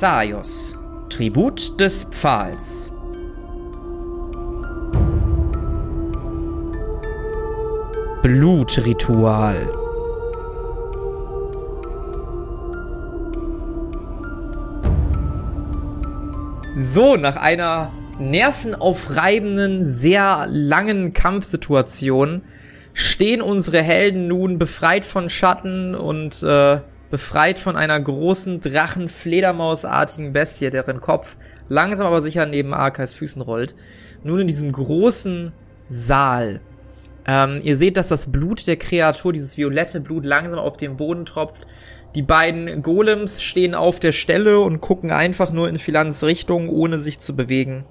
Xaios, Tribut des Pfahls. Blutritual. So, nach einer nervenaufreibenden, sehr langen Kampfsituation stehen unsere Helden nun befreit von Schatten und äh, befreit von einer großen Drachen-Fledermausartigen Bestie, deren Kopf langsam aber sicher neben Arkais Füßen rollt. Nun in diesem großen Saal. Ähm, ihr seht, dass das Blut der Kreatur, dieses violette Blut, langsam auf den Boden tropft. Die beiden Golems stehen auf der Stelle und gucken einfach nur in Philans Richtung, ohne sich zu bewegen.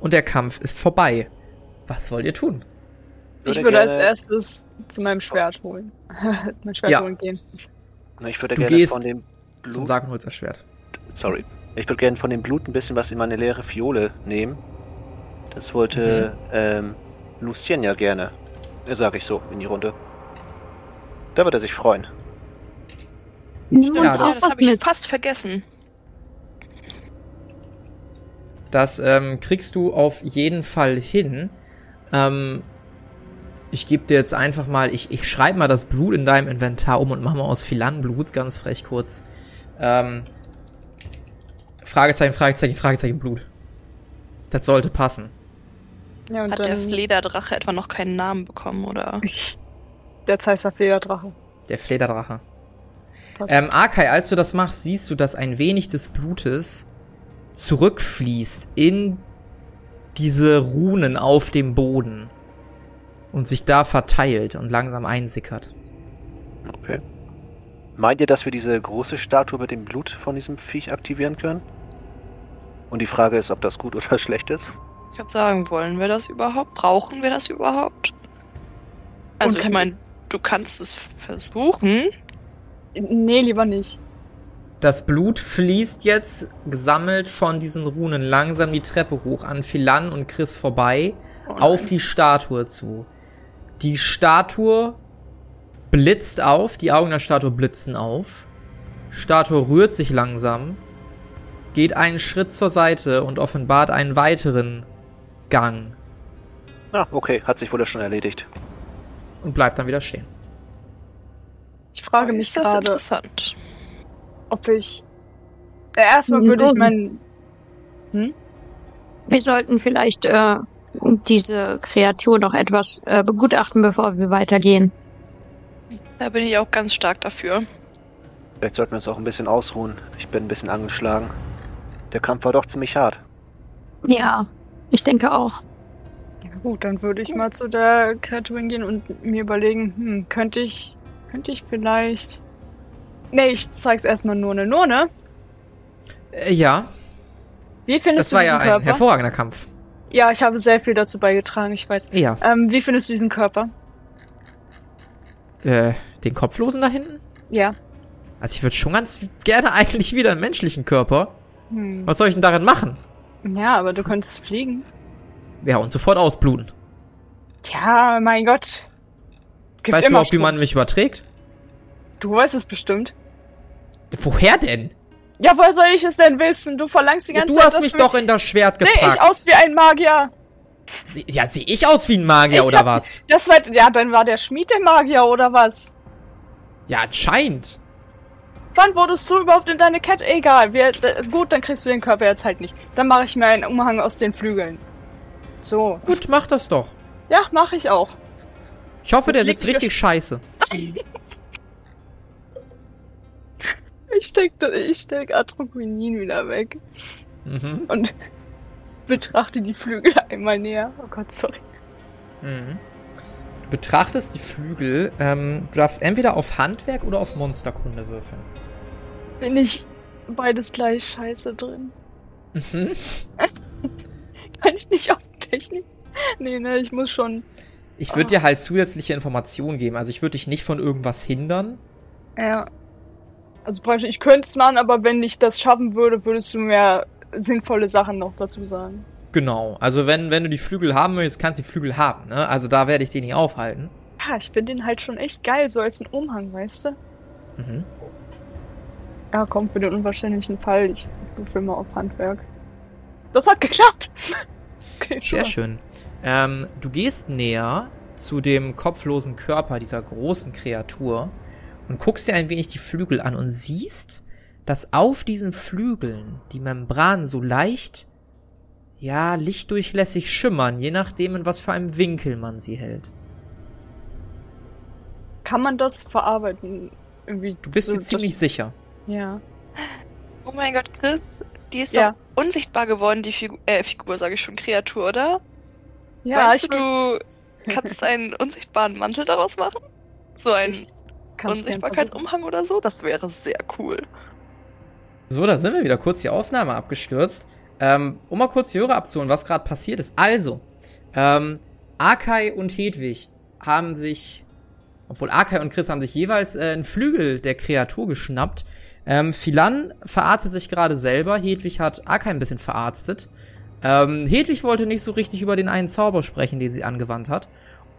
Und der Kampf ist vorbei. Was wollt ihr tun? Ich würde, als erstes zu meinem Schwert holen. mein Schwert Ja. holen gehen. Ich würde Du gerne gehst von dem Zum Blut. Sagen holst das Schwert. Sorry. Ich würde gerne von dem Blut ein bisschen was in meine leere Fiole nehmen. Das wollte Mhm. ähm, Lucien ja gerne. Äh, Sag ich so in die Runde. Da wird er sich freuen. Nimm Ja, uns auch das was habe ich fast vergessen. Das ähm, kriegst du auf jeden Fall hin. Ähm, ich gebe dir jetzt einfach mal, ich, ich schreibe mal das Blut in deinem Inventar um und mach mal aus Filanblut, ganz frech kurz. Ähm, Fragezeichen, Fragezeichen, Fragezeichen, Blut. Das sollte passen. Ja, und Hat der Flederdrache etwa noch keinen Namen bekommen, oder? der Zeister Flederdrache. Der Flederdrache. Ähm, Arkai, als du das machst, siehst du, dass ein wenig des Blutes zurückfließt in diese Runen auf dem Boden und sich da verteilt und langsam einsickert. Okay. Meint ihr, dass wir diese große Statue mit dem Blut von diesem Viech aktivieren können? Und die Frage ist, ob das gut oder schlecht ist. Ich kann sagen, wollen wir das überhaupt? Brauchen wir das überhaupt? Also ich meine, du kannst es versuchen. Nee, lieber nicht. Das Blut fließt jetzt, gesammelt von diesen Runen, langsam die Treppe hoch an Philan und Chris vorbei, Oh auf die Statue zu. Die Statue blitzt auf, die Augen der Statue blitzen auf. Statue rührt sich langsam, geht einen Schritt zur Seite und offenbart einen weiteren Gang Ah, okay, hat sich wohl schon erledigt. und bleibt dann wieder stehen. Ich frage mich ist das gerade, interessant. ob ich. Ja, erstmal würde ich meinen. Wir sollten vielleicht äh, diese Kreatur noch etwas äh, begutachten, bevor wir weitergehen. Da bin ich auch ganz stark dafür. Vielleicht sollten wir uns auch ein bisschen ausruhen. Ich bin ein bisschen angeschlagen. Der Kampf war doch ziemlich hart. Ja, ich denke auch. Ja, gut, dann würde ich mal zu der Kreaturin gehen und mir überlegen, hm, könnte ich. Könnte ich vielleicht. Nee, ich zeig's erstmal nur ne nur ne? Äh, ja, Wie findest das war du ja diesen ein Körper? hervorragender Kampf. Ja, ich habe sehr viel dazu beigetragen, ich weiß. Ja, Ähm, wie findest du diesen Körper? äh, den Kopflosen da hinten? Ja. Also ich würde schon ganz gerne eigentlich wieder einen menschlichen Körper. Hm. Was soll ich denn darin machen? Ja, aber du könntest fliegen. Ja, und sofort ausbluten. Tja, mein Gott. Gibt weißt du überhaupt, wie man mich überträgt? Du weißt es bestimmt. Woher denn? Ja, woher soll ich es denn wissen? Du verlangst die Ja, ganze du Zeit, hast dass mich doch in das Schwert Sehe gepackt. ich aus wie ein Magier? Se ja, sehe ich aus wie ein Magier Ich oder hab- was? Das war, ja, dann war der Schmied der Magier oder was? Ja, anscheinend. Wann wurdest du überhaupt in deine Kette? Egal, wir, äh, gut, dann kriegst du den Körper jetzt halt nicht. Dann mache ich mir einen Umhang aus den Flügeln. So. Gut, mach das doch. Ja, mache ich auch. Ich hoffe, Jetzt der sitzt richtig scheiße. Ich steck, ich steck Atroquinin wieder weg Mhm. und betrachte die Flügel einmal näher. Oh Gott, sorry. Mhm. Du betrachtest die Flügel. Ähm, du darfst entweder auf Handwerk oder auf Monsterkunde würfeln. Bin ich beides gleich scheiße drin? Mhm. Kann ich nicht auf Technik? Nee, ne, ich muss schon. Ich würde dir halt zusätzliche Informationen geben. Also ich würde dich nicht von irgendwas hindern. Ja. Also praktisch, ich könnte es machen, aber wenn ich das schaffen würde, würdest du mir sinnvolle Sachen noch dazu sagen. Genau. Also wenn, wenn du die Flügel haben möchtest, kannst du die Flügel haben. Ne? Also da werde ich dich nicht aufhalten. Ja, ich finde den halt schon echt geil, so als ein Umhang, weißt du? Mhm. Ja, komm, für den unwahrscheinlichen Fall. Ich würfel mal auf Handwerk. Das hat geklappt! Okay, schon. Sehr schön. Ähm, du gehst näher zu dem kopflosen Körper dieser großen Kreatur und guckst dir ein wenig die Flügel an und siehst, dass auf diesen Flügeln die Membranen so leicht, ja, lichtdurchlässig schimmern, je nachdem, in was für einem Winkel man sie hält. Kann man das verarbeiten? Irgendwie Du bist so, dir ziemlich sicher. Ja. Oh mein Gott, Chris, die ist Ja. doch unsichtbar geworden, die Figur, äh, Figur sage ich schon, Kreatur, oder? Ja, Meinst ich du, du kannst einen unsichtbaren Mantel daraus machen? So ein Ich kann's gern versuchen. Unsichtbarkeitsumhang oder so? Das wäre sehr cool. So, da sind wir wieder. Kurz die Aufnahme abgestürzt. Ähm, um mal kurz die Hörer abzuholen, was gerade passiert ist. Also, ähm, Akai und Hedwig haben sich, obwohl Akai und Chris haben sich jeweils äh, einen Flügel der Kreatur geschnappt. Ähm, Philan verarztet sich gerade selber. Hedwig hat Akai ein bisschen verarztet. Ähm, Hedwig wollte nicht so richtig über den einen Zauber sprechen, den sie angewandt hat.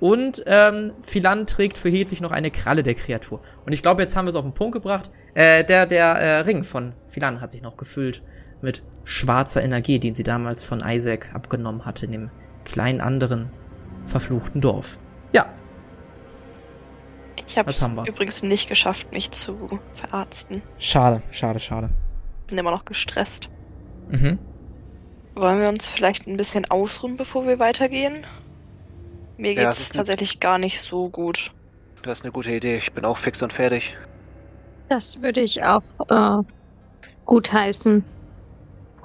Und ähm, Philan trägt für Hedwig noch eine Kralle der Kreatur. Und ich glaube, jetzt haben wir es auf den Punkt gebracht. Äh, der der äh, Ring von Philan hat sich noch gefüllt mit schwarzer Energie, den sie damals von Isaac abgenommen hatte, in dem kleinen anderen verfluchten Dorf. Ja, Ich habe wir's. übrigens nicht geschafft, mich zu verarzten. schade, schade, schade. Bin immer noch gestresst. Mhm. Wollen wir uns vielleicht ein bisschen ausruhen, bevor wir weitergehen? Mir Ja, geht's das ist eine- tatsächlich gar nicht so gut. Das ist eine gute Idee. Ich bin auch fix und fertig. Das würde ich auch äh, gutheißen.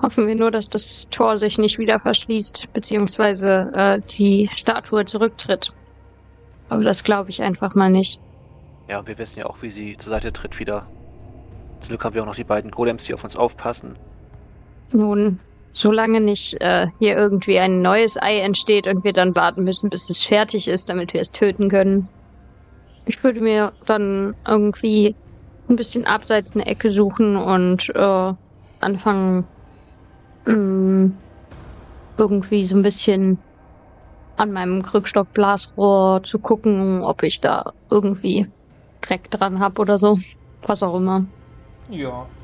Hoffen wir nur, dass das Tor sich nicht wieder verschließt, beziehungsweise äh, die Statue zurücktritt. Aber das glaube ich einfach mal nicht. Ja, wir wissen ja auch, wie sie zur Seite tritt wieder. Zum Glück haben wir auch noch die beiden Golems, die auf uns aufpassen. Nun, solange nicht äh, hier irgendwie ein neues Ei entsteht und wir dann warten müssen, bis es fertig ist, damit wir es töten können. Ich würde mir dann irgendwie ein bisschen abseits eine Ecke suchen und äh, anfangen, mh, irgendwie so ein bisschen an meinem Krückstockblasrohr zu gucken, ob ich da irgendwie Dreck dran hab oder so. Was auch immer. Ja.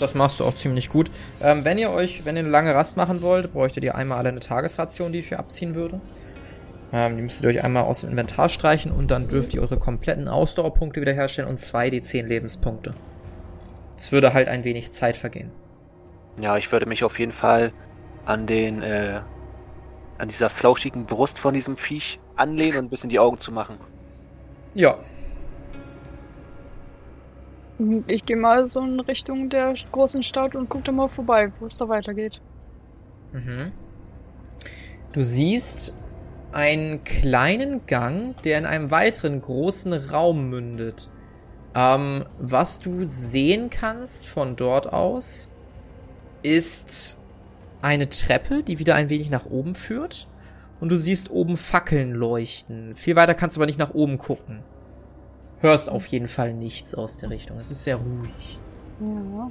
Das machst du auch ziemlich gut. Ähm, wenn ihr euch, wenn ihr eine lange Rast machen wollt, bräuchtet ihr einmal alle eine Tagesration, die ich hier abziehen würde. Ähm, die müsstet ihr euch einmal aus dem Inventar streichen und dann dürft ihr eure kompletten Ausdauerpunkte wiederherstellen und zwei D10 Lebenspunkte. Es würde halt ein wenig Zeit vergehen. Ja, ich würde mich auf jeden Fall an den, äh, an dieser flauschigen Brust von diesem Viech anlehnen und ein bisschen die Augen zu machen. Ja. Ich gehe mal so in Richtung der großen Stadt und guck da mal vorbei, wo es da weitergeht. Mhm. Du siehst einen kleinen Gang, der in einem weiteren großen Raum mündet. Ähm, was du sehen kannst von dort aus, ist eine Treppe, die wieder ein wenig nach oben führt. Und du siehst oben Fackeln leuchten. Viel weiter kannst du aber nicht nach oben gucken. Hörst auf jeden Fall nichts aus der Richtung. Es ist sehr ruhig. Ja.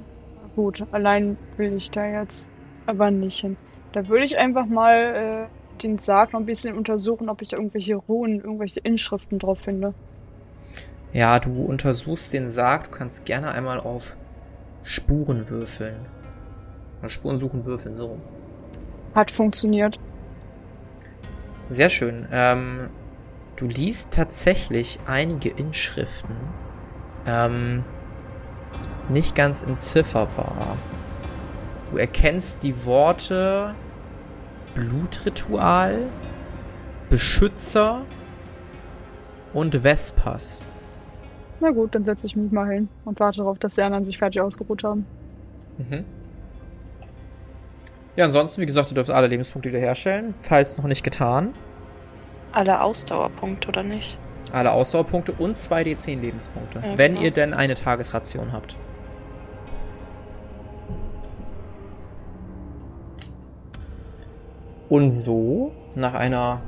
Gut, allein will ich da jetzt aber nicht hin. Da würde ich einfach mal äh, den Sarg noch ein bisschen untersuchen, ob ich da irgendwelche Runen, irgendwelche Inschriften drauf finde. Ja, du untersuchst den Sarg. Du kannst gerne einmal auf Spuren würfeln. Oder Spuren suchen, würfeln, so. rum. Hat funktioniert. Sehr schön. Ähm, du liest tatsächlich einige Inschriften. Ähm, nicht ganz entzifferbar. Du erkennst die Worte Blutritual, Beschützer und Vespas. Na gut, dann setze ich mich mal hin und warte darauf, dass die anderen sich fertig ausgeruht haben. Mhm. Ja, ansonsten, wie gesagt, du darfst alle Lebenspunkte wiederherstellen, falls noch nicht getan. Alle Ausdauerpunkte, oder nicht? Alle Ausdauerpunkte und 2d10 Lebenspunkte, Ja, wenn genau. ihr denn eine Tagesration habt. Und so, nach einer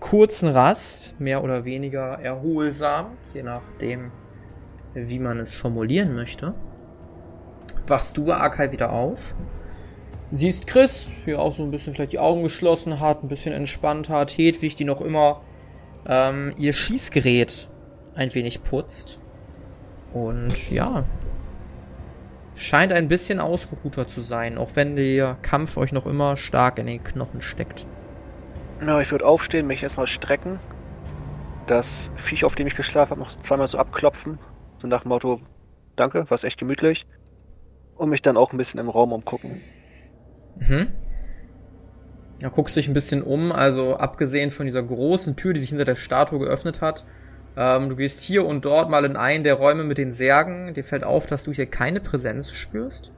kurzen Rast, mehr oder weniger erholsam, je nachdem, wie man es formulieren möchte, wachst du, Akai, wieder auf. Siehst Chris, hier auch so ein bisschen vielleicht die Augen geschlossen hat, ein bisschen entspannt hat. Hedwig, die noch immer ähm, ihr Schießgerät ein wenig putzt. Und ja, scheint ein bisschen ausgeruhter zu sein, auch wenn der Kampf euch noch immer stark in den Knochen steckt. Na, ich würde aufstehen, mich erstmal strecken. Das Viech, auf dem ich geschlafen habe, noch zweimal so abklopfen. So nach dem Motto, danke, war echt gemütlich. Und mich dann auch ein bisschen im Raum umgucken. Mhm. Ja, guckst dich ein bisschen um, also abgesehen von dieser großen Tür, die sich hinter der Statue geöffnet hat. Ähm, du gehst hier und dort mal in einen der Räume mit den Särgen. Dir fällt auf, dass du hier keine Präsenz spürst.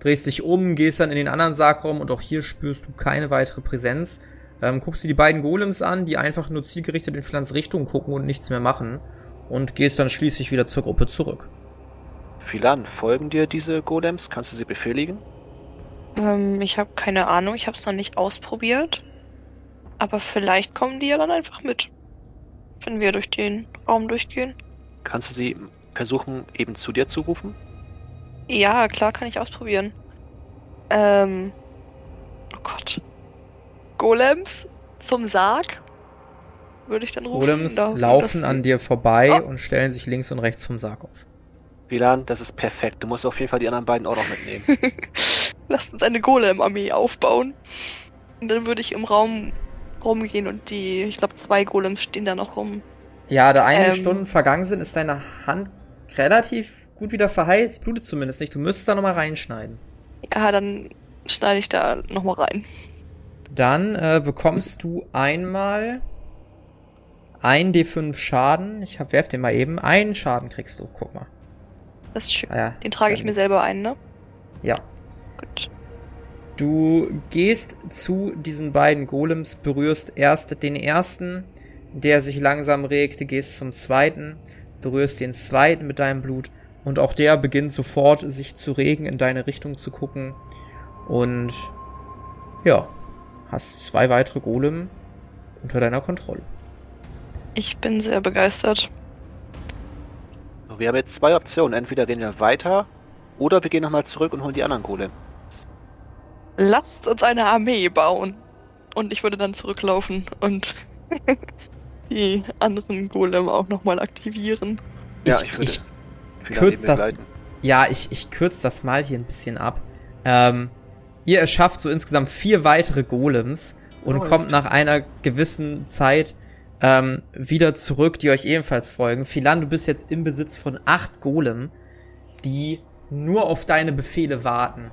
Drehst dich um, gehst dann in den anderen Sargraum und auch hier spürst du keine weitere Präsenz. Ähm, guckst dir die beiden Golems an, die einfach nur zielgerichtet in Flans Richtung gucken und nichts mehr machen. Und gehst dann schließlich wieder zur Gruppe zurück. Philan, folgen dir diese Golems? Kannst du sie befehligen? Ähm, ich habe keine Ahnung, ich habe es noch nicht ausprobiert. Aber vielleicht kommen die ja dann einfach mit. Wenn wir durch den Raum durchgehen. Kannst du sie versuchen, eben zu dir zu rufen? Ja, klar, kann ich ausprobieren. Ähm. Oh Gott. Golems zum Sarg? Würde ich dann rufen? Golems Da- laufen an dir vorbei Oh. und stellen sich links und rechts vom Sarg auf. Philan, das ist perfekt. Du musst auf jeden Fall die anderen beiden auch noch mitnehmen. Lasst uns eine Golem-Armee aufbauen. Und dann würde ich im Raum rumgehen und die, ich glaube, zwei Golems stehen da noch rum. Ja, da einige Ähm. Stunden vergangen sind, ist deine Hand relativ gut wieder verheilt. Es blutet zumindest nicht. Du müsstest da nochmal reinschneiden. Ja, dann schneide ich da nochmal rein. Dann äh, bekommst du einmal ein D5 Schaden. Ich hab, werf den mal eben. Einen Schaden kriegst du. Guck mal. Das ist schön. Ah ja, Den trage ich mir selber ein, ne? Ja. Gut. Du gehst zu diesen beiden Golems, berührst erst den ersten, der sich langsam regt, gehst zum zweiten, berührst den zweiten mit deinem Blut und auch der beginnt sofort sich zu regen, in deine Richtung zu gucken und ja, hast zwei weitere Golem unter deiner Kontrolle. Ich bin sehr begeistert. Wir haben jetzt zwei Optionen. Entweder gehen wir weiter oder wir gehen nochmal zurück und holen die anderen Golem. Lasst uns eine Armee bauen. Und ich würde dann zurücklaufen und die anderen Golem auch nochmal aktivieren. Ja, ich, ich ich Philan kürz eben das, begleiten. ja, ich, ich kürze das mal hier ein bisschen ab. Ähm, ihr erschafft so insgesamt vier weitere Golems und Läuft. kommt nach einer gewissen Zeit ähm, wieder zurück, die euch ebenfalls folgen. Philan, du bist jetzt im Besitz von acht Golem, die nur auf deine Befehle warten.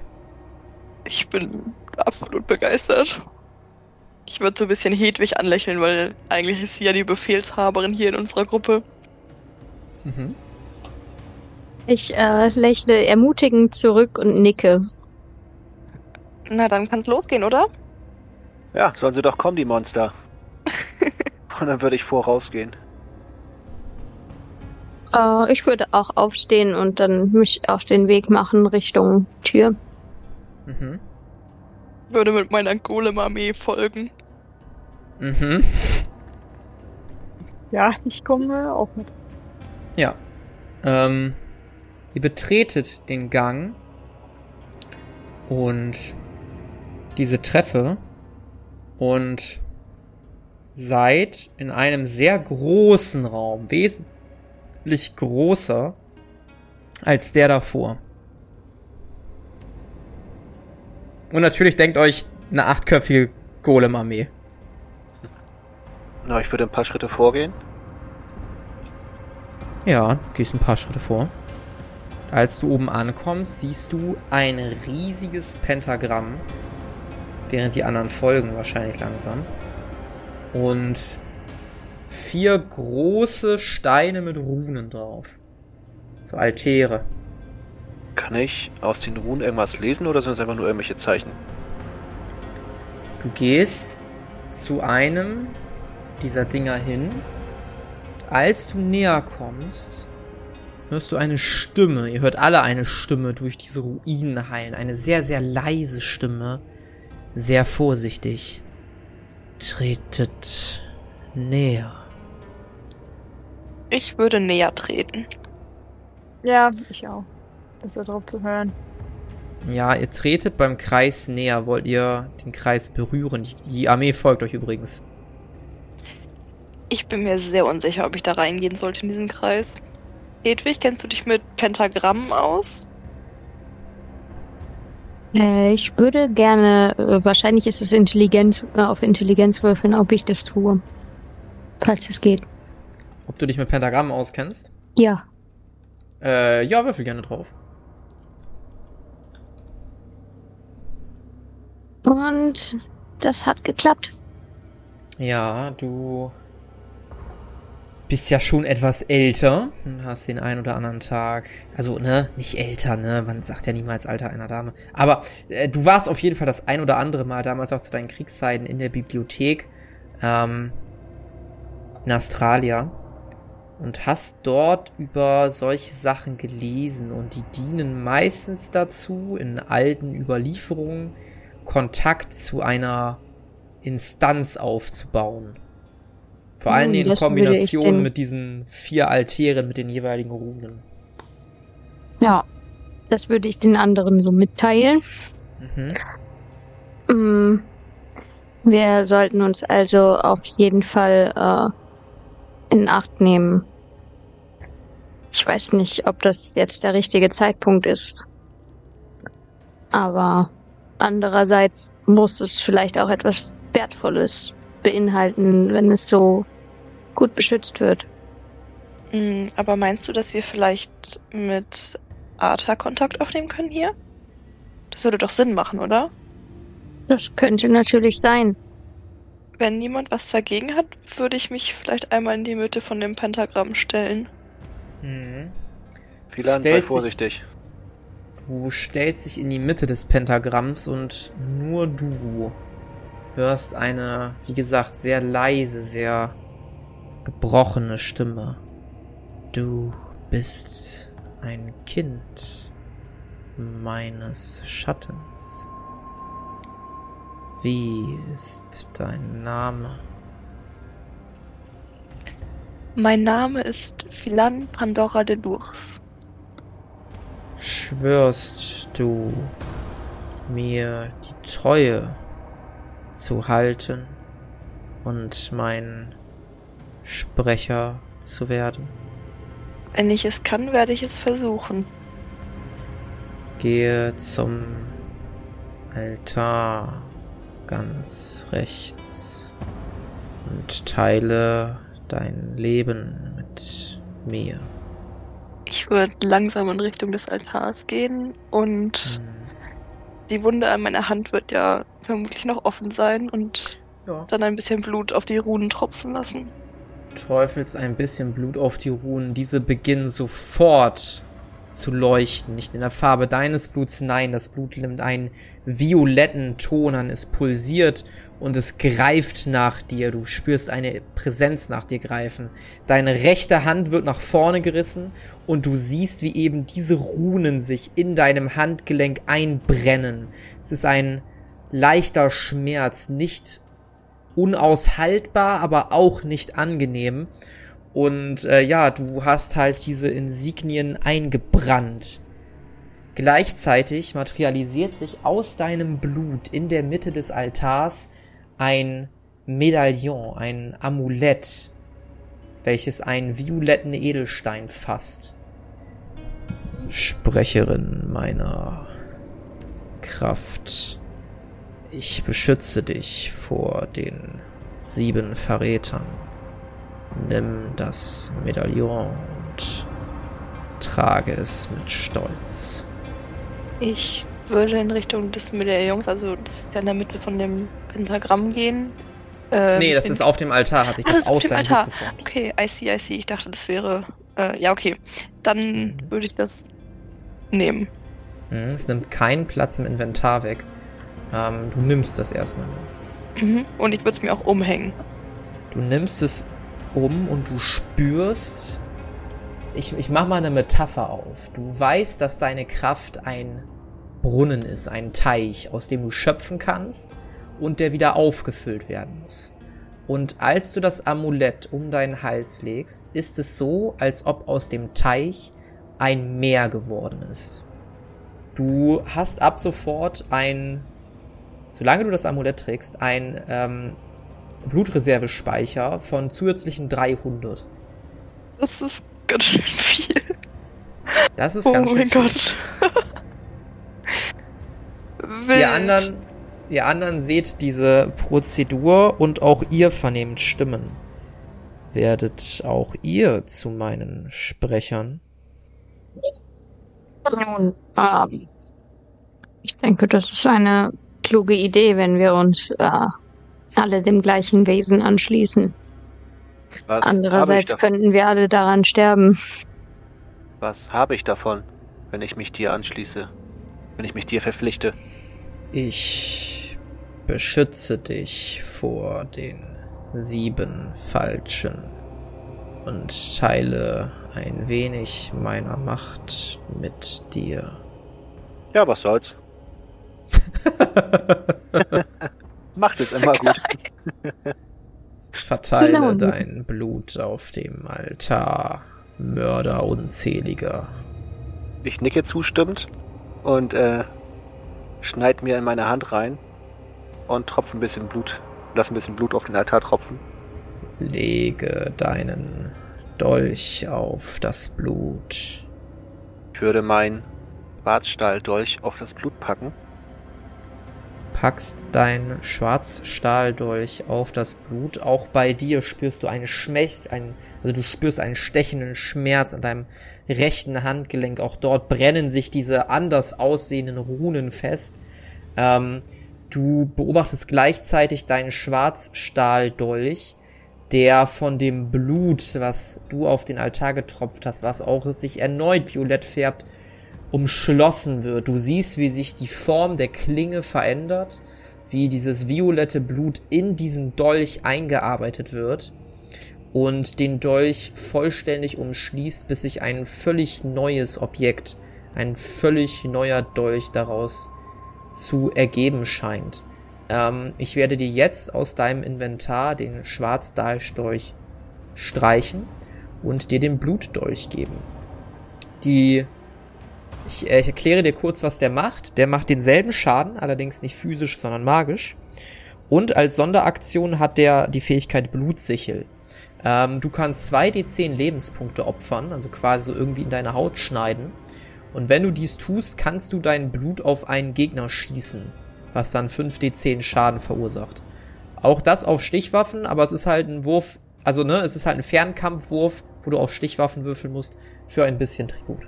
Ich bin absolut begeistert. Ich würde so ein bisschen Hedwig anlächeln, weil eigentlich ist sie ja die Befehlshaberin hier in unserer Gruppe. Mhm. Ich äh, lächle ermutigend zurück und nicke. Na, dann kann's losgehen, oder? Ja, sollen sie doch kommen, die Monster. und dann würde ich vorausgehen. Äh, ich würde auch aufstehen und dann mich auf den Weg machen Richtung Tür. Mhm. Würde mit meiner Golem-Armee folgen. Mhm. Ja, ich komme auch mit. Ja. Ähm, ihr betretet den Gang und diese Treppe und seid in einem sehr großen Raum, wesentlich größer als der davor. Und natürlich denkt euch eine achtköpfige Golem-Armee. Na, ich würde ein paar Schritte vorgehen. Ja, gehst ein paar Schritte vor. Als du oben ankommst, siehst du ein riesiges Pentagramm, während die anderen folgen wahrscheinlich langsam. Und vier große Steine mit Runen drauf. So Altäre. Kann ich aus den Runen irgendwas lesen oder sind es einfach nur irgendwelche Zeichen? Du gehst zu einem dieser Dinger hin. Als du näher kommst, hörst du eine Stimme. Ihr hört alle eine Stimme durch diese Ruinen heilen. Eine sehr, sehr leise Stimme. Sehr vorsichtig. Tretet näher. Ich würde näher treten. Ja, ich auch. Besser drauf zu hören. Ja, ihr tretet beim Kreis näher. Wollt ihr den Kreis berühren? Die, die Armee folgt euch übrigens. Ich bin mir sehr unsicher, ob ich da reingehen sollte in diesen Kreis. Hedwig, kennst du dich mit Pentagrammen aus? Äh, ich würde gerne, äh, wahrscheinlich ist es Intelligenz, äh, auf Intelligenz würfeln, ob ich das tue. Falls es geht. Ob du dich mit Pentagrammen auskennst? Ja. Äh, ja, würfel gerne drauf. Und das hat geklappt. Ja, du bist ja schon etwas älter und hast den ein oder anderen Tag, also ne, nicht älter, ne, man sagt ja niemals Alter einer Dame, aber äh, du warst auf jeden Fall das ein oder andere Mal damals auch zu deinen Kriegszeiten in der Bibliothek ähm, in Australia und hast dort über solche Sachen gelesen und die dienen meistens dazu, in alten Überlieferungen Kontakt zu einer Instanz aufzubauen. Vor allem Hm, in Kombination mit diesen vier Altären mit den jeweiligen Runen. Ja. Das würde ich den anderen so mitteilen. Mhm. Mm, Wir sollten uns also auf jeden Fall äh, in Acht nehmen. Ich weiß nicht, ob das jetzt der richtige Zeitpunkt ist. Aber andererseits muss es vielleicht auch etwas Wertvolles beinhalten, wenn es so gut beschützt wird. Mm, Aber meinst du, dass wir vielleicht mit Arta Kontakt aufnehmen können hier? Das würde doch Sinn machen, oder? Das könnte natürlich sein. Wenn niemand was dagegen hat, würde ich mich vielleicht einmal in die Mitte von dem Pentagramm stellen. Mhm. Philan, sei vorsichtig. Du stellst dich in die Mitte des Pentagramms und nur du hörst eine, wie gesagt, sehr leise, sehr gebrochene Stimme. Du bist ein Kind meines Schattens. Wie ist dein Name? Mein Name ist Philan Pandora de Lours. Schwörst du mir die Treue zu halten und mein Sprecher zu werden? Wenn ich es kann, werde ich es versuchen. Gehe zum Altar ganz rechts und teile dein Leben mit mir. Ich würde langsam in Richtung des Altars gehen und die Wunde an meiner Hand wird ja vermutlich noch offen sein und Ja. dann ein bisschen Blut auf die Runen tropfen lassen. träufelst ein bisschen Blut auf die Runen. Diese beginnen sofort zu leuchten. Nicht in der Farbe deines Bluts, nein, das Blut nimmt einen violetten Ton an. Es pulsiert und es greift nach dir. Du spürst eine Präsenz nach dir greifen. Deine rechte Hand wird nach vorne gerissen und du siehst, wie eben diese Runen sich in deinem Handgelenk einbrennen. Es ist ein leichter Schmerz, nicht unaushaltbar, aber auch nicht angenehm. Und äh, ja, du hast halt diese Insignien eingebrannt. Gleichzeitig materialisiert sich aus deinem Blut in der Mitte des Altars ein Medaillon, ein Amulett, welches einen violetten Edelstein fasst. Sprecherin meiner Kraft. Ich beschütze dich vor den sieben Verrätern. Nimm das Medaillon und trage es mit Stolz. Ich würde in Richtung des Medaillons, also das ist ja in der Mitte von dem Pentagramm gehen. Ähm, nee, das ist auf dem Altar, hat sich Ah, das das aus dem deinem Altar. Geformt. Okay, I see, I see. Ich dachte, das wäre. Äh, ja, okay. Dann würde ich das nehmen. Mhm, Es nimmt keinen Platz im Inventar weg. Ähm, du nimmst das erstmal. Mhm. Und ich würde es mir auch umhängen. Du nimmst es um und du spürst. Ich, ich mach mal eine Metapher auf. Du weißt, dass deine Kraft ein Brunnen ist, ein Teich, aus dem du schöpfen kannst und der wieder aufgefüllt werden muss. Und als du das Amulett um deinen Hals legst, ist es so, als ob aus dem Teich ein Meer geworden ist. Du hast ab sofort ein, solange du das Amulett trägst, ein ähm, Blutreservespeicher von zusätzlichen 300. Das ist ganz schön viel. Das ist Oh ganz schön mein viel. Gott. anderen, ihr anderen seht diese Prozedur und auch ihr vernehmt Stimmen. Werdet auch ihr zu meinen Sprechern? Nun, ähm, ich denke, das ist eine kluge Idee, wenn wir uns äh, alle dem gleichen Wesen anschließen. Was Andererseits könnten wir alle daran sterben. Was habe ich davon, wenn ich mich dir anschließe? Wenn ich mich dir verpflichte? Ich beschütze dich vor den sieben Falschen und teile ein wenig meiner Macht mit dir. Ja, was soll's. Macht es immer gut. Verteile Genau. dein Blut auf dem Altar, Mörder unzähliger. Ich nicke zustimmend und äh, schneid mir in meine Hand rein und tropfe ein bisschen Blut, lass ein bisschen Blut auf den Altar tropfen. Lege deinen Dolch auf das Blut. Ich würde meinen Schwarzstahldolch auf das Blut packen. Packst dein Schwarzstahldolch auf das Blut. Auch bei dir spürst du einen Schmech, einen, also du spürst einen stechenden Schmerz an deinem rechten Handgelenk. Auch dort brennen sich diese anders aussehenden Runen fest. Ähm, du beobachtest gleichzeitig deinen Schwarzstahldolch, der von dem Blut, was du auf den Altar getropft hast, was auch sich erneut violett färbt, umschlossen wird. Du siehst, wie sich die Form der Klinge verändert, wie dieses violette Blut in diesen Dolch eingearbeitet wird und den Dolch vollständig umschließt, bis sich ein völlig neues Objekt, ein völlig neuer Dolch daraus zu ergeben scheint. Ähm, ich werde dir jetzt aus deinem Inventar den Schwarzdolch streichen und dir den Blutdolch geben. Die ich, äh, ich erkläre dir kurz, was der macht. Der macht denselben Schaden, allerdings nicht physisch, sondern magisch. Und als Sonderaktion hat der die Fähigkeit Blutsichel. Ähm, du kannst 2d10 Lebenspunkte opfern, also quasi so irgendwie in deine Haut schneiden. Und wenn du dies tust, kannst du dein Blut auf einen Gegner schießen, was dann 5d10 Schaden verursacht. Auch das auf Stichwaffen, aber es ist halt ein Wurf, also ne, es ist halt ein Fernkampfwurf, wo du auf Stichwaffen würfeln musst, für ein bisschen Tribut.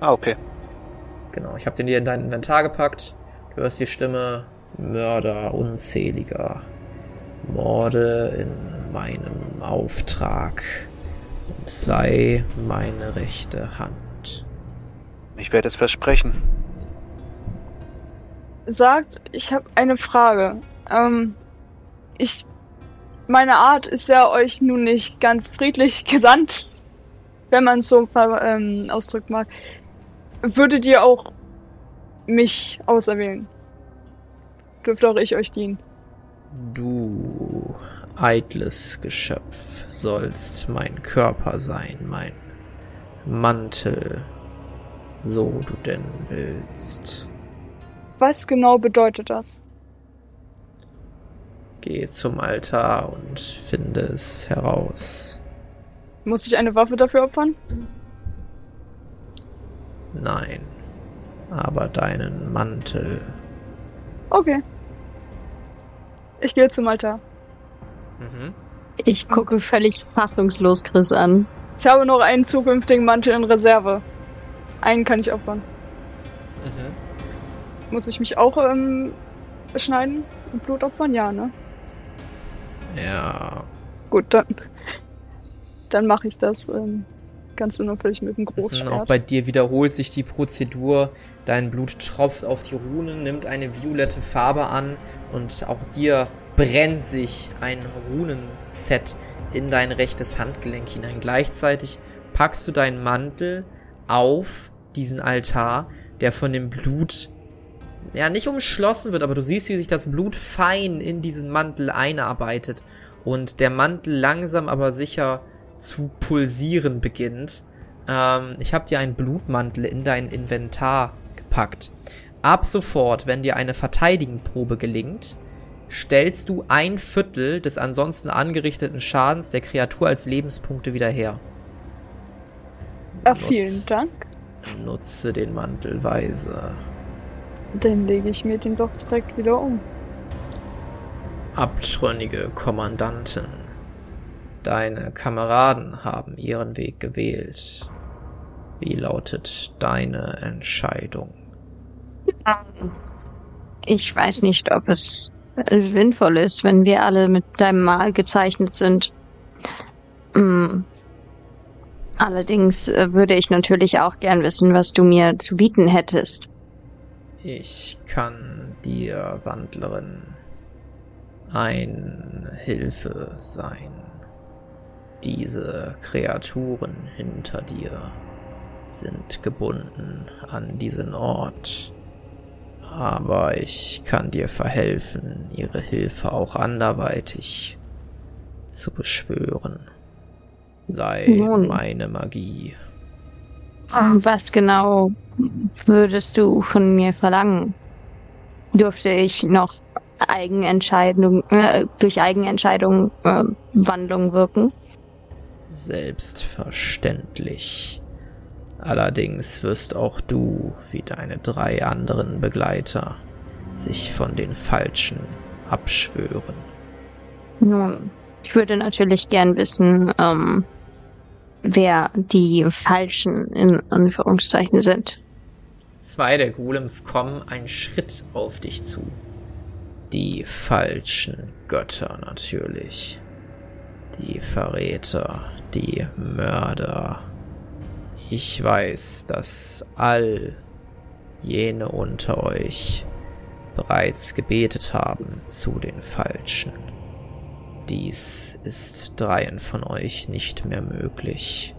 Ah, okay. Genau, ich habe den hier in dein Inventar gepackt. Du hörst die Stimme Mörder unzähliger. Morde in meinem Auftrag. Und sei meine rechte Hand. Ich werde es versprechen. Sagt, ich habe eine Frage. Ähm, ich, meine Art ist ja euch nun nicht ganz friedlich gesandt, wenn man es so ähm, ausdrücken mag. Würdet ihr auch mich auserwählen? Dürfte auch ich euch dienen? Du eitles Geschöpf sollst mein Körper sein, mein Mantel, so du denn willst. Was genau bedeutet das? Geh zum Altar und finde es heraus. Muss ich eine Waffe dafür opfern? Nein, aber deinen Mantel. Okay. Ich gehe zum Altar. Mhm. Ich gucke völlig fassungslos Chris an. Ich habe noch einen zukünftigen Mantel in Reserve. Einen kann ich opfern. Mhm. Muss ich mich auch ähm, schneiden und Blut opfern? Ja, ne? Ja. Gut, dann, dann mache ich das ähm, ganz unauffällig mit dem Mhm, Auch Großschwert. bei dir wiederholt sich die Prozedur. Dein Blut tropft auf die Runen, nimmt eine violette Farbe an und auch dir brennt sich ein Runenset in dein rechtes Handgelenk hinein. Gleichzeitig packst du deinen Mantel auf diesen Altar, der von dem Blut ja nicht umschlossen wird, aber du siehst, wie sich das Blut fein in diesen Mantel einarbeitet und der Mantel langsam aber sicher zu pulsieren beginnt. Ähm, ich habe dir einen Blutmantel in dein Inventar gepackt. Ab sofort, wenn dir eine Verteidigenprobe gelingt, stellst du ein Viertel des ansonsten angerichteten Schadens der Kreatur als Lebenspunkte wieder her. Ach, vielen. Dank. Nutze den Mantel weise. Dann lege ich mir den doch direkt wieder um. Abtrünnige Kommandanten, deine Kameraden haben ihren Weg gewählt. Wie lautet deine Entscheidung? Ich weiß nicht, ob es sinnvoll ist, wenn wir alle mit deinem Mal gezeichnet sind. Hm. Allerdings äh, würde ich natürlich auch gern wissen, was du mir zu bieten hättest. Ich kann dir, Wandlerin, ein Hilfe sein. Diese Kreaturen hinter dir sind gebunden an diesen Ort. Aber ich kann dir verhelfen, ihre Hilfe auch anderweitig zu beschwören. Sei Nun. meine Magie. Was genau würdest du von mir verlangen? Dürfte ich noch Eigenentscheidung, äh, durch Eigenentscheidung äh, Wandlung wirken? Selbstverständlich. Allerdings wirst auch du, wie deine drei anderen Begleiter, sich von den Falschen abschwören. Nun, ich würde natürlich gern wissen, ähm, wer die Falschen in Anführungszeichen sind. Zwei der Golems kommen einen Schritt auf dich zu. Die falschen Götter natürlich. Die Verräter, die Mörder. Ich weiß, dass all jene unter euch bereits gebetet haben zu den Falschen. Dies ist dreien von euch nicht mehr möglich.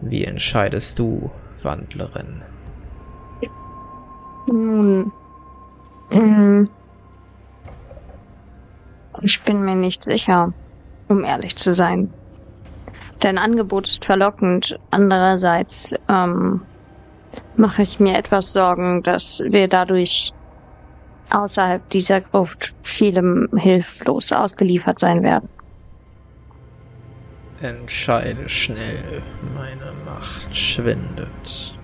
Wie entscheidest du, Wandlerin? Nun, ähm, ich bin mir nicht sicher, um ehrlich zu sein. Dein Angebot ist verlockend. Andererseits ähm, mache ich mir etwas Sorgen, dass wir dadurch außerhalb dieser Gruft vielem hilflos ausgeliefert sein werden. Entscheide schnell, meine Macht schwindet.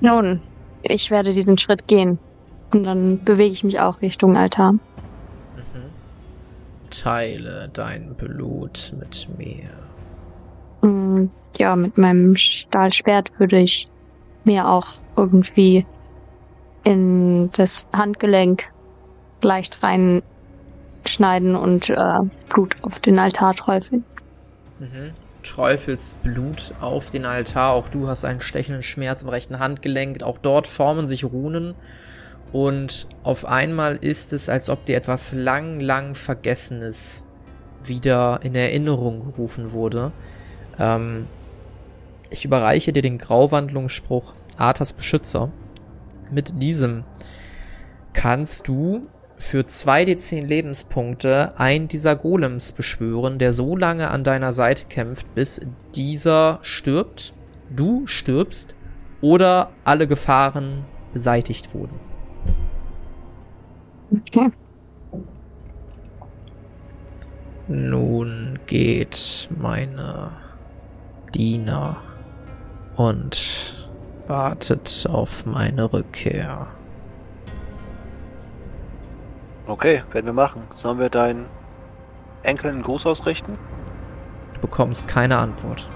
Nun, ich werde diesen Schritt gehen. Und dann bewege ich mich auch Richtung Altar. Mhm. Teile dein Blut mit mir. Mm, Ja, mit meinem Stahlschwert würde ich mir auch irgendwie in das Handgelenk leicht reinschneiden und äh, Blut auf den Altar träufeln. Mhm. Träufelst Blut auf den Altar. Auch du hast einen stechenden Schmerz im rechten Handgelenk. Auch dort formen sich Runen. Und auf einmal ist es, als ob dir etwas lang, lang Vergessenes wieder in Erinnerung gerufen wurde. Ähm, ich überreiche dir den Grauwandlungsspruch Arthas Beschützer. Mit diesem kannst du für 2d10 Lebenspunkte einen dieser Golems beschwören, der so lange an deiner Seite kämpft, bis dieser stirbt, du stirbst oder alle Gefahren beseitigt wurden. Okay. Nun geht meine Diener und wartet auf meine Rückkehr. Okay, werden wir machen. Sollen wir deinen Enkeln einen Gruß ausrichten? Du bekommst keine Antwort.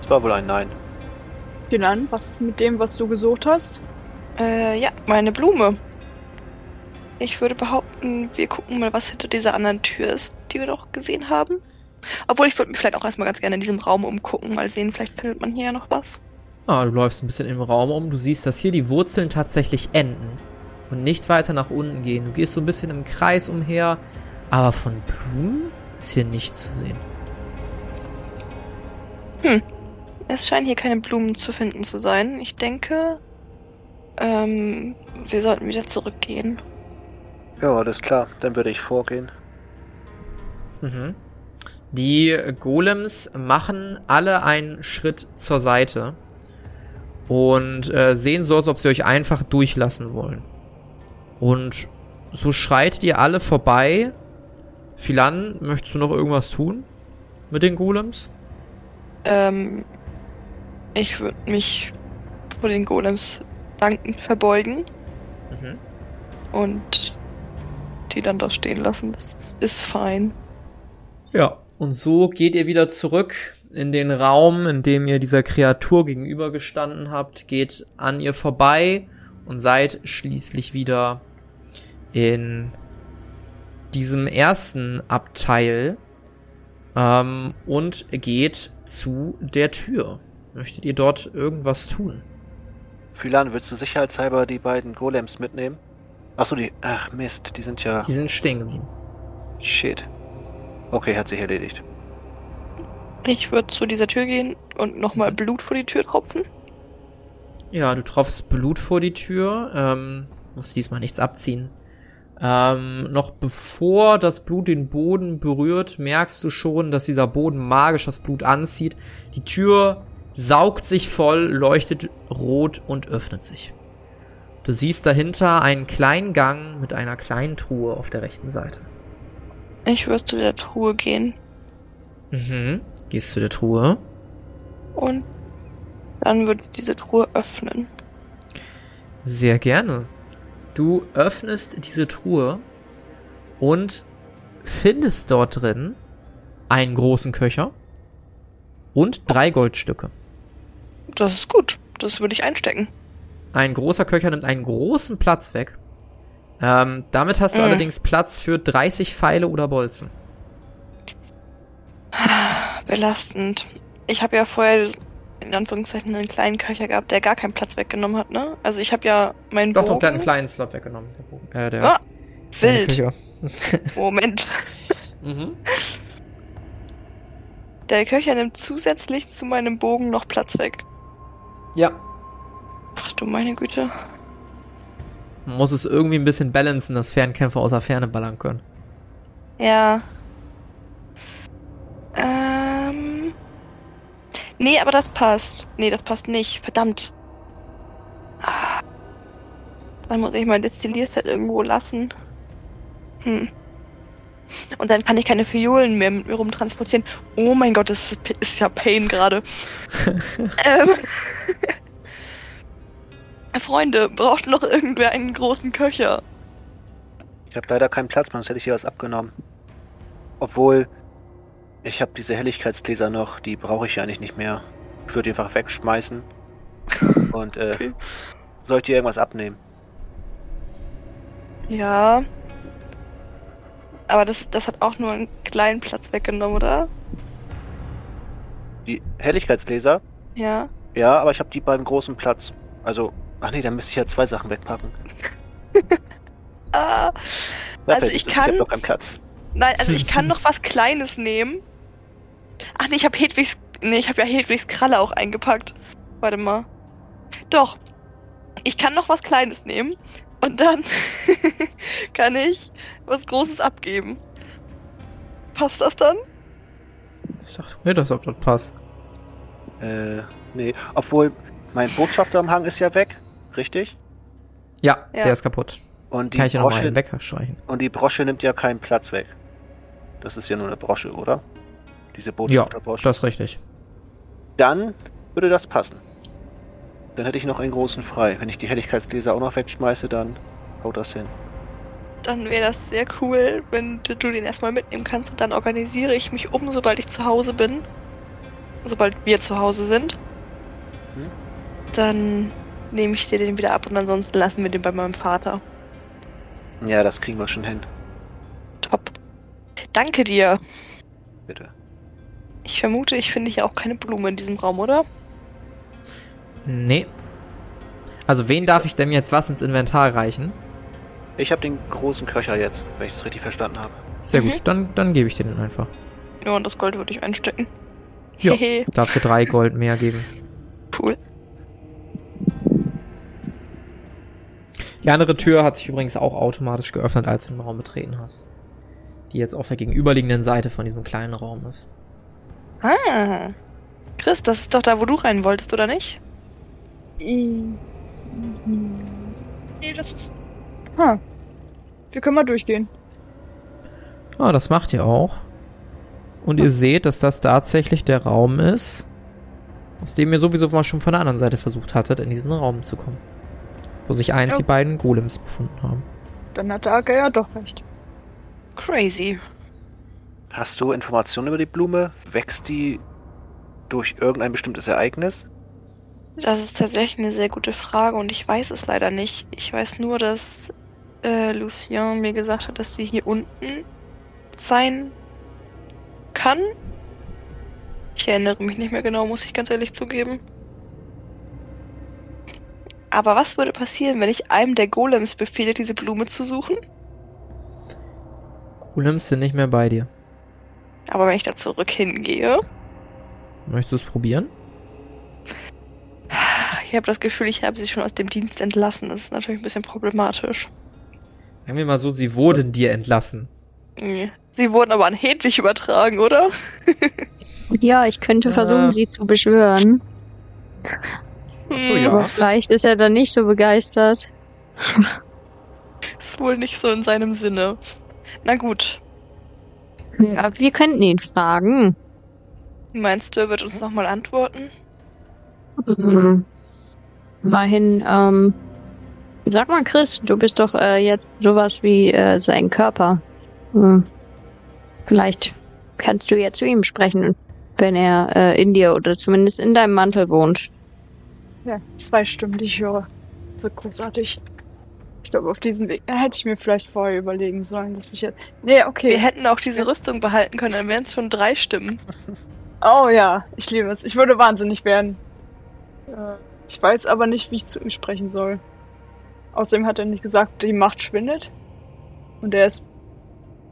Das war wohl ein Nein. Dinan, was ist mit dem, was du gesucht hast? Äh, ja, meine Blume. Ich würde behaupten, wir gucken mal, was hinter dieser anderen Tür ist, die wir doch gesehen haben. Obwohl, ich würde mich vielleicht auch erstmal ganz gerne in diesem Raum umgucken, mal sehen, vielleicht findet man hier ja noch was. Ah, du läufst ein bisschen im Raum um. Du siehst, dass hier die Wurzeln tatsächlich enden und nicht weiter nach unten gehen. Du gehst so ein bisschen im Kreis umher, aber von Blumen ist hier nichts zu sehen. Es scheinen hier keine Blumen zu finden zu sein. Ich denke, ähm, wir sollten wieder zurückgehen. Ja, alles klar. Dann würde ich vorgehen. Mhm. Die Golems machen alle einen Schritt zur Seite und äh, sehen so, als ob sie euch einfach durchlassen wollen. Und so schreitet ihr alle vorbei. Philan, möchtest du noch irgendwas tun mit den Golems? Ähm, ich würde mich vor den Golems dankend verbeugen Mhm. und die dann da stehen lassen. Das ist fein. Ja, und so geht ihr wieder zurück in den Raum, in dem ihr dieser Kreatur gegenübergestanden habt, geht an ihr vorbei und seid schließlich wieder in diesem ersten Abteil ähm, und geht zu der Tür. Möchtet ihr dort irgendwas tun? Phylan, willst du sicherheitshalber die beiden Golems mitnehmen? Achso, die. Ach Mist, die sind ja. Die sind stehen geblieben. Shit. Okay, hat sich erledigt. Ich würde zu dieser Tür gehen und nochmal Blut vor die Tür tropfen. Ja, du tropfst Blut vor die Tür, ähm, musst diesmal nichts abziehen. Ähm, noch bevor das Blut den Boden berührt, merkst du schon, dass dieser Boden magisch das Blut anzieht. Die Tür saugt sich voll, leuchtet rot und öffnet sich. Du siehst dahinter einen kleinen Gang mit einer kleinen Truhe auf der rechten Seite. Ich würde zu der Truhe gehen Mhm. Gehst zu der Truhe. und dann würde ich diese Truhe öffnen. Sehr gerne. Du öffnest diese Truhe und findest dort drin einen großen Köcher und drei Goldstücke. Das ist gut. Das würde ich einstecken. Ein großer Köcher nimmt einen großen Platz weg. Ähm, damit hast du Mm. allerdings Platz für 30 Pfeile oder Bolzen. Belastend. Ich habe ja vorher in Anführungszeichen einen kleinen Köcher gehabt, der gar keinen Platz weggenommen hat, ne? Also ich habe ja meinen Doch, Bogen. doch, der hat einen kleinen Slot weggenommen. Der Bogen. Äh, der, Ah, wild. Köcher. Moment. Mhm. Der Köcher nimmt zusätzlich zu meinem Bogen noch Platz weg. Ja. Ach du meine Güte. Man muss es irgendwie ein bisschen balancen, dass Fernkämpfer außer Ferne ballern können. Ja. Ähm. Nee, aber das passt. Nee, das passt nicht. Verdammt. Ah. Dann muss ich mein Destillierset irgendwo lassen. Hm. Und dann kann ich keine Fiolen mehr mit mir rumtransportieren. Oh mein Gott, das ist, ist ja Pain gerade. ähm. Freunde, braucht noch irgendwer einen großen Köcher? Ich habe leider keinen Platz, sonst hätte ich hier was abgenommen. Obwohl, ich habe diese Helligkeitsgläser noch, die brauche ich ja eigentlich nicht mehr. Ich würde die einfach wegschmeißen. Und äh, Okay. soll ich dir irgendwas abnehmen? Ja. Aber das, das hat auch nur einen kleinen Platz weggenommen, oder? Die Helligkeitsgläser? Ja. Ja, aber ich habe die beim großen Platz. Also, ach nee, dann müsste ich ja zwei Sachen wegpacken. Ah, Also ich kann- hab noch keinen Platz. nein, also ich kann noch was Kleines nehmen. Ach nee, ich habe Hedwigs. Nee, ich habe ja Hedwigs Kralle auch eingepackt. Warte mal. Doch. Ich kann noch was Kleines nehmen. Und dann kann ich was Großes abgeben. Passt das dann? Ich dachte mir, dass ob das passt. Äh, nee. Obwohl, mein Botschafter am Hang ist ja weg, richtig? Ja, Ja. der ist kaputt. Und die, Kann ich ja nochmal Brosche, einen wegstreichen. und die Brosche nimmt ja keinen Platz weg. Das ist ja nur eine Brosche, oder? Diese Ja, Botschafterbrosche. das ist richtig. Dann würde das passen. Dann hätte ich noch einen großen frei. Wenn ich die Helligkeitsgläser auch noch wegschmeiße, dann haut das hin. Dann wäre das sehr cool, wenn du du den erstmal mitnehmen kannst. Und dann organisiere ich mich um, sobald ich zu Hause bin. Sobald wir zu Hause sind. Hm? Dann nehme ich dir den wieder ab und ansonsten lassen wir den bei meinem Vater. Ja, das kriegen wir schon hin. Top. Danke dir. Bitte. Ich vermute, ich finde hier auch keine Blume in diesem Raum, oder? Nee. Also, wen darf ich denn jetzt was ins Inventar reichen? Ich habe den großen Köcher jetzt, wenn ich das richtig verstanden habe. Sehr Mhm. gut, dann, dann gebe ich dir den einfach. Ja, und das Gold würde ich einstecken. Ja. Hehe, Darfst du drei Gold mehr geben. cool. Die andere Tür hat sich übrigens auch automatisch geöffnet, als du den Raum betreten hast. Die jetzt auf der gegenüberliegenden Seite von diesem kleinen Raum ist. Ah. Chris, das ist doch da, wo du rein wolltest, oder nicht? Nee, das ist. Ha. Wir können mal durchgehen. Ah, das macht ihr auch. Und ihr seht, dass das tatsächlich der Raum ist, aus dem ihr sowieso mal schon von der anderen Seite versucht hattet, in diesen Raum zu kommen. wo sich einst Ja. die beiden Golems befunden haben. Dann hat der Acker ja doch recht. Crazy. Hast du Informationen über die Blume? Wächst die durch irgendein bestimmtes Ereignis? Das ist tatsächlich eine sehr gute Frage und ich weiß es leider nicht. Ich weiß nur, dass äh, Lucien mir gesagt hat, dass sie hier unten sein kann. Ich erinnere mich nicht mehr genau, muss ich ganz ehrlich zugeben. Aber was würde passieren, wenn ich einem der Golems befehle, diese Blume zu suchen? Golems sind nicht mehr bei dir. Aber wenn ich da zurück hingehe, Möchtest du es probieren? ich habe das Gefühl, ich habe sie schon aus dem Dienst entlassen. Das ist natürlich ein bisschen problematisch. Sagen wir mal so, sie wurden dir entlassen. Nee. Sie wurden aber an Hedwig übertragen, oder? Ja, ich könnte Ja. versuchen, sie zu beschwören. so, ja. Aber vielleicht ist er dann nicht so begeistert. Ist wohl nicht so in seinem Sinne. Na gut. Ja, wir könnten ihn fragen. Meinst du, er wird uns nochmal antworten? Mhm. Immerhin, ähm, sag mal, Chris, du bist doch äh, jetzt sowas wie äh, sein Körper. Hm. Vielleicht kannst du ja zu ihm sprechen, wenn er äh, in dir oder zumindest in deinem Mantel wohnt. Ja, zwei Stimmen, die ich höre. Wird großartig. Ich glaube, auf diesem Weg hätte ich mir vielleicht vorher überlegen sollen, dass ich jetzt. Nee, okay. Wir hätten auch diese Rüstung behalten können, dann wären es schon drei Stimmen. Oh ja, ich liebe es. Ich würde wahnsinnig werden. Äh, Ich weiß aber nicht, wie ich zu ihm sprechen soll. Außerdem hat er nicht gesagt, die Macht schwindet. Und er ist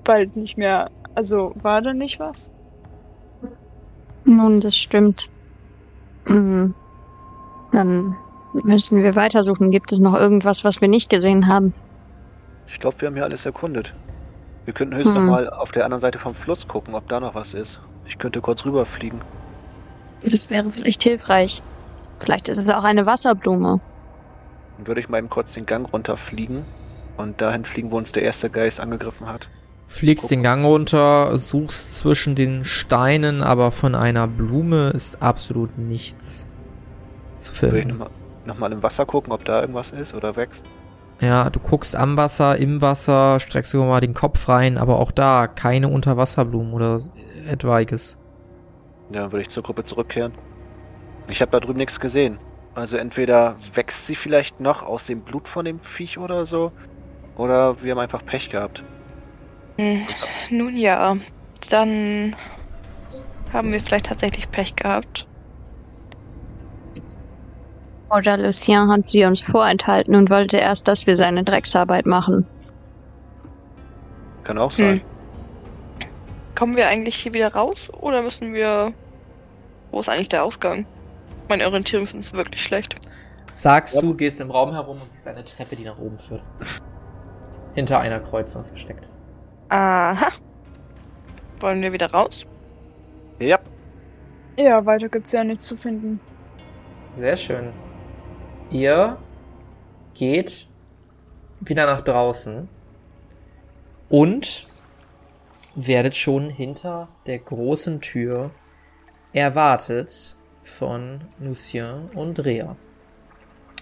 bald nicht mehr. Also war da nicht was? Nun, das stimmt. Mhm. Dann müssen wir weitersuchen. Gibt es noch irgendwas, was wir nicht gesehen haben? Ich glaube, wir haben hier alles erkundet. Wir könnten höchstens Hm. mal auf der anderen Seite vom Fluss gucken, ob da noch was ist. Ich könnte kurz rüberfliegen. Das wäre vielleicht hilfreich. Vielleicht ist es auch eine Wasserblume. Dann würde ich mal eben kurz den Gang runterfliegen und dahin fliegen, wo uns der erste Geist angegriffen hat. Fliegst den Gang runter, suchst zwischen den Steinen, aber von einer Blume ist absolut nichts zu Würde ich finden. Nochmal noch mal im Wasser gucken, ob da irgendwas ist oder wächst. Ja, du guckst am Wasser, im Wasser, streckst sogar mal den Kopf rein, aber auch da keine Unterwasserblumen oder etwaiges. Ja, dann würde ich zur Gruppe zurückkehren. Ich habe da drüben nichts gesehen. Also entweder wächst sie vielleicht noch aus dem Blut von dem Viech oder so, oder wir haben einfach Pech gehabt. Hm, nun ja, dann haben wir vielleicht tatsächlich Pech gehabt. Oder Lucien hat sie uns vorenthalten und wollte erst, dass wir seine Drecksarbeit machen. Kann auch sein. Hm. Kommen wir eigentlich hier wieder raus oder müssen wir. Wo ist eigentlich der Ausgang? Meine Orientierungssinn ist wirklich schlecht. Sagst Ja. du, gehst im Raum herum und siehst eine Treppe, die nach oben führt. Hinter einer Kreuzung versteckt. Aha. Wollen wir wieder raus? Ja, Ja, weiter gibt's ja nichts zu finden. Sehr schön. Ihr geht wieder nach draußen und werdet schon hinter der großen Tür erwartet von Lucien und Rea.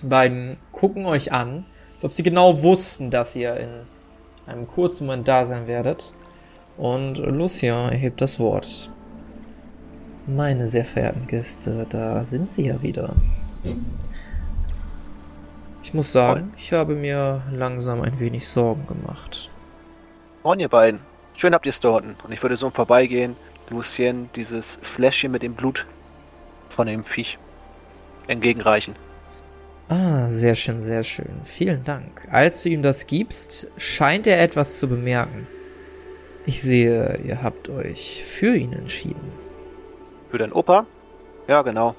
Beiden gucken euch an, als ob sie genau wussten, dass ihr in einem kurzen Moment da sein werdet. Und Lucien erhebt das Wort. Meine sehr verehrten Gäste, da sind sie ja wieder. Ich muss sagen, ich habe mir langsam ein wenig Sorgen gemacht. moin ihr beiden. Schön habt ihr es dort. Und ich würde so Vorbeigehen Lucien dieses Fläschchen mit dem Blut von dem Viech entgegenreichen. Ah, sehr schön, sehr schön. Vielen Dank. Als du ihm das gibst, scheint er etwas zu bemerken. Ich sehe, ihr habt euch für ihn entschieden. Für deinen Opa? Ja, genau.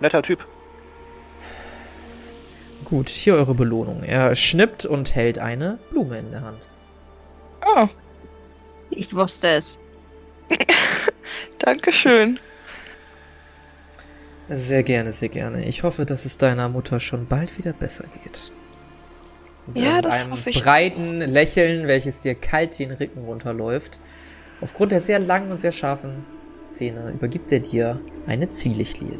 Netter Typ. Gut, hier eure Belohnung. Er schnippt und hält eine Blume in der Hand. Oh, Ich wusste es. Dankeschön. Sehr gerne, sehr gerne. Ich hoffe, dass es deiner Mutter schon bald wieder besser geht. Und Ja, mit das einem hoffe ich breiten Lächeln, welches dir kalt den Rücken runterläuft. Aufgrund der sehr langen und sehr scharfen Zähne übergibt er dir eine Zwielichtlilie.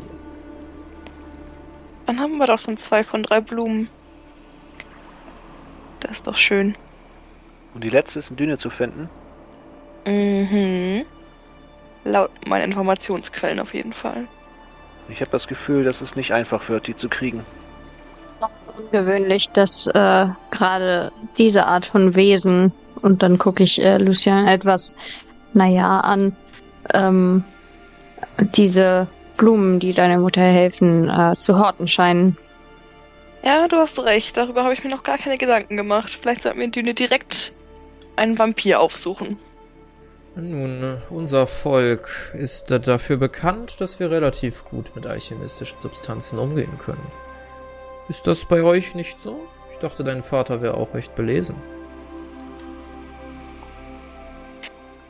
Dann haben wir doch schon zwei von drei Blumen. Das ist doch schön. Und die letzte ist in Düne zu finden. Mhm. Laut meinen Informationsquellen auf jeden Fall. Ich habe das Gefühl, dass es nicht einfach wird, die zu kriegen. Ungewöhnlich, dass äh, gerade diese Art von Wesen, und dann gucke ich äh, Lucian etwas, naja, an, ähm, diese Blumen, die deiner Mutter helfen, äh, zu horten scheinen. Ja, du hast recht. Darüber habe ich mir noch gar keine Gedanken gemacht. Vielleicht sollten wir in Düne direkt einen Vampir aufsuchen. Nun, unser Volk ist da- dafür bekannt, dass wir relativ gut mit alchemistischen Substanzen umgehen können. Ist das bei euch nicht so? Ich dachte, dein Vater wäre auch recht belesen.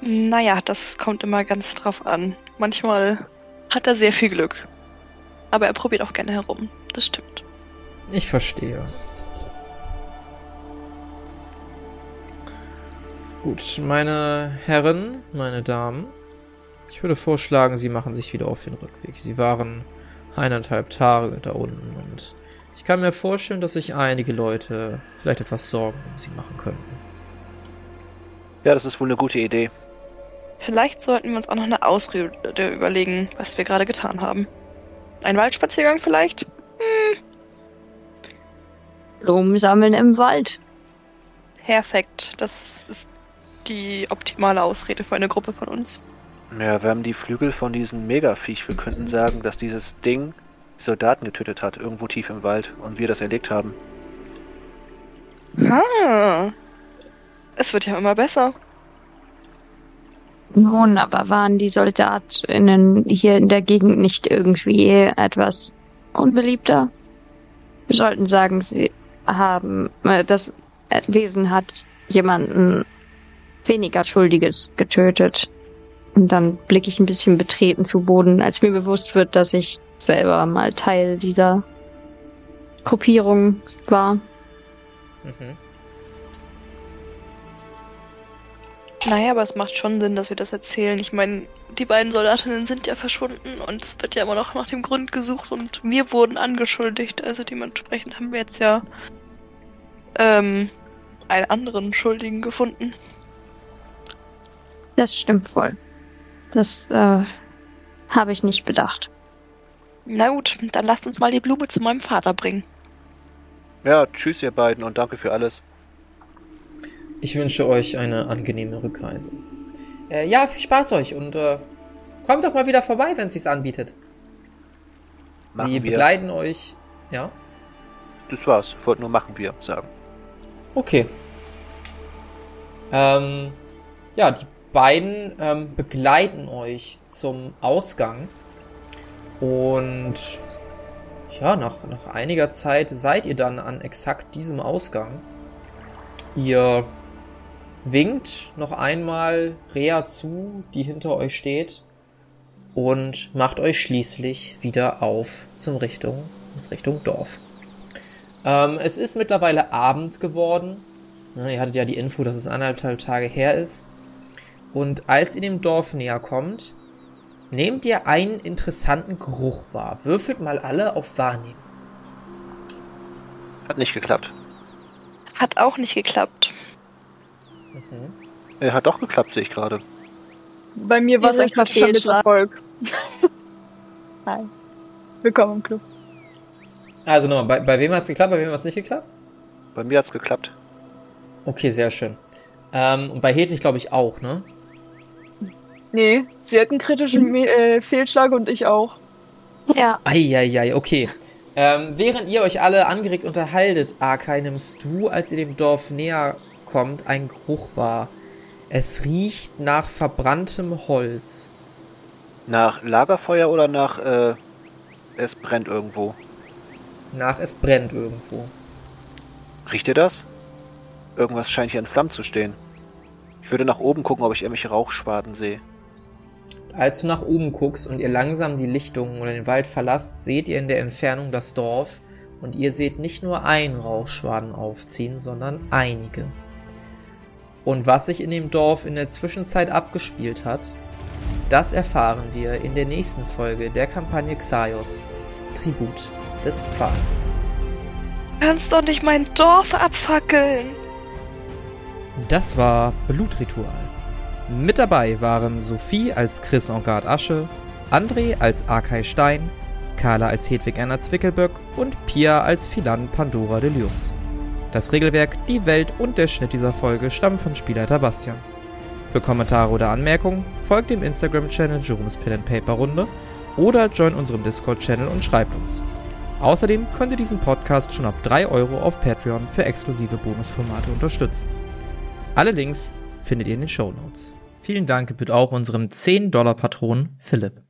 Naja, das kommt immer ganz drauf an. Manchmal hat er sehr viel Glück. Aber er probiert auch gerne herum. Das stimmt. Ich verstehe. Gut, meine Herren, meine Damen, ich würde vorschlagen, Sie machen sich wieder auf den Rückweg. Sie waren eineinhalb Tage da unten und ich kann mir vorstellen, dass sich einige Leute vielleicht etwas Sorgen um Sie machen könnten. Ja, das ist wohl eine gute Idee. Vielleicht sollten wir uns auch noch eine Ausrede überlegen, was wir gerade getan haben. Ein Waldspaziergang vielleicht? Blumen sammeln im Wald. Perfekt. Das ist die optimale Ausrede für eine Gruppe von uns. Ja, wir haben die Flügel von diesem Megaviech. Wir könnten sagen, dass dieses Ding Soldaten getötet hat, irgendwo tief im Wald, und wir das erlegt haben. Ah. Es wird ja immer besser. Nun, aber waren die SoldatInnen hier in der Gegend nicht irgendwie etwas unbeliebter? Wir sollten sagen, sie haben, äh, das Wesen hat jemanden weniger Schuldiges getötet. Und dann blicke ich ein bisschen betreten zu Boden, als mir bewusst wird, dass ich selber mal Teil dieser Gruppierung war. Mhm. Naja, aber es macht schon Sinn, dass wir das erzählen. Ich meine, die beiden Soldatinnen sind ja verschwunden und es wird ja immer noch nach dem Grund gesucht und wir wurden angeschuldigt. Also dementsprechend haben wir jetzt ja ähm, einen anderen Schuldigen gefunden. Das stimmt wohl. Das äh, habe ich nicht bedacht. Na gut, dann lasst uns mal die Blume zu meinem Vater bringen. Ja, tschüss ihr beiden und danke für alles. Ich wünsche euch eine angenehme Rückreise. Äh, ja, viel Spaß euch und äh, kommt doch mal wieder vorbei, wenn es sich anbietet. Machen Sie wir. begleiten euch. Ja. Das war's. Ich wollte nur machen wir sagen. Okay. Ähm, ja, die beiden ähm, begleiten euch zum Ausgang. Und ja, nach, nach einiger Zeit seid ihr dann an exakt diesem Ausgang. Ihr winkt noch einmal Rea zu, die hinter euch steht, und macht euch schließlich wieder auf zum Richtung, ins Richtung Dorf. Ähm, es ist mittlerweile Abend geworden. Ja, ihr hattet ja die Info, dass es anderthalb Tage her ist. Und als ihr dem Dorf näher kommt, nehmt ihr einen interessanten Geruch wahr. Würfelt mal alle auf Wahrnehmen. Hat nicht geklappt. Hat auch nicht geklappt. Mhm. Hat doch geklappt, sehe ich gerade. Bei mir war es ein kritischer. Misserfolg. Hi. Willkommen im Club. Also nochmal, bei, bei wem hat's geklappt, bei wem hat's nicht geklappt? Bei mir hat's geklappt. Okay, sehr schön. Ähm, und bei Hedwig glaube ich auch, ne? Nee, sie hat einen kritischen Me äh, Fehlschlag und ich auch. Ja, Eieiei, okay. Ähm, während ihr euch alle angeregt unterhaltet, Arkai, nimmst du, als ihr dem Dorf näher kommt, einen Geruch wahr. Es riecht nach verbranntem Holz. Nach Lagerfeuer oder nach, äh, es brennt irgendwo? Nach es brennt irgendwo. Riecht ihr das? Irgendwas scheint hier in Flammen zu stehen. Ich würde nach oben gucken, ob ich irgendwelche Rauchschwaden sehe. Als du nach oben guckst und ihr langsam die Lichtung oder den Wald verlasst, seht ihr in der Entfernung das Dorf und ihr seht nicht nur einen Rauchschwaden aufziehen, sondern einige. Und was sich in dem Dorf in der Zwischenzeit abgespielt hat, das erfahren wir in der nächsten Folge der Kampagne Xaios, Tribut des Pfads. Du kannst doch nicht mein Dorf abfackeln. Das war Blutritual. Mit dabei waren Sophie als Chris Engard Asche, André als Arkay Stein, Carla als Hedwig Erna Zwickelböck und Pia als Philan Pandora Delius. Das Regelwerk, die Welt und der Schnitt dieser Folge stammen vom Spielleiter Bastian. Für Kommentare oder Anmerkungen folgt dem Instagram-Channel Jerome's Pen and Paper Runde oder join unserem Discord-Channel und schreibt uns. Außerdem könnt ihr diesen Podcast schon ab 3 Euro auf Patreon für exklusive Bonusformate unterstützen. Alle Links findet ihr in den Show Notes. Vielen Dank gebührt auch unserem 10-Dollar-Patron Philipp.